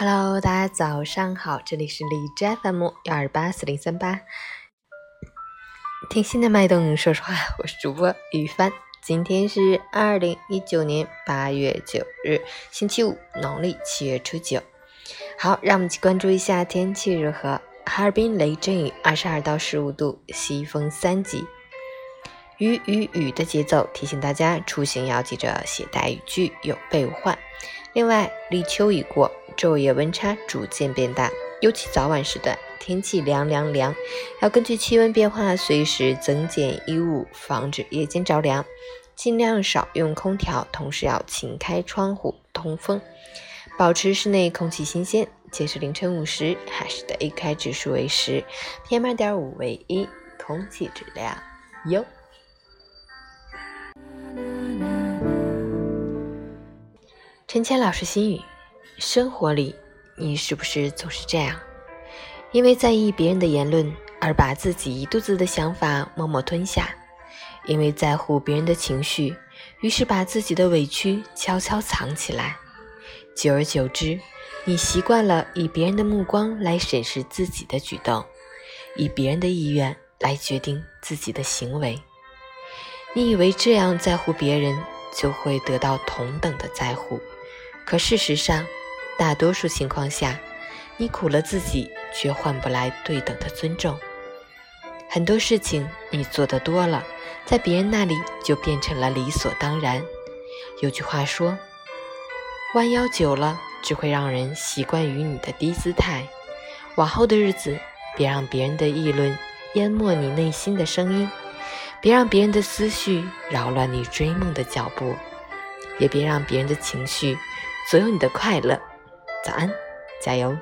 Hello，大家早上好，这里是荔枝 FM 幺二八四零三八，听心的脉动说说话，我是主播雨帆。今天是二零一九年八月九日，星期五，农历七月初九。好，让我们一起关注一下天气如何。哈尔滨雷阵雨，二十二到十五度，西风三级。雨雨雨的节奏提醒大家出行要记着携带雨具，有备无患。另外，立秋已过，昼夜温差逐渐变大，尤其早晚时段天气凉凉凉，要根据气温变化随时增减衣物，防止夜间着凉。尽量少用空调，同时要勤开窗户通风，保持室内空气新鲜。截至凌晨五时，海市的 AQI 指数为十，PM 二点五为一，空气质量优。陈谦老师心语：生活里，你是不是总是这样？因为在意别人的言论而把自己一肚子的想法默默吞下；因为在乎别人的情绪，于是把自己的委屈悄悄藏起来。久而久之，你习惯了以别人的目光来审视自己的举动，以别人的意愿来决定自己的行为。你以为这样在乎别人，就会得到同等的在乎。可事实上，大多数情况下，你苦了自己，却换不来对等的尊重。很多事情你做的多了，在别人那里就变成了理所当然。有句话说：“弯腰久了，只会让人习惯于你的低姿态。”往后的日子，别让别人的议论淹没你内心的声音，别让别人的思绪扰乱你追梦的脚步，也别让别人的情绪。左右你的快乐，早安，加油！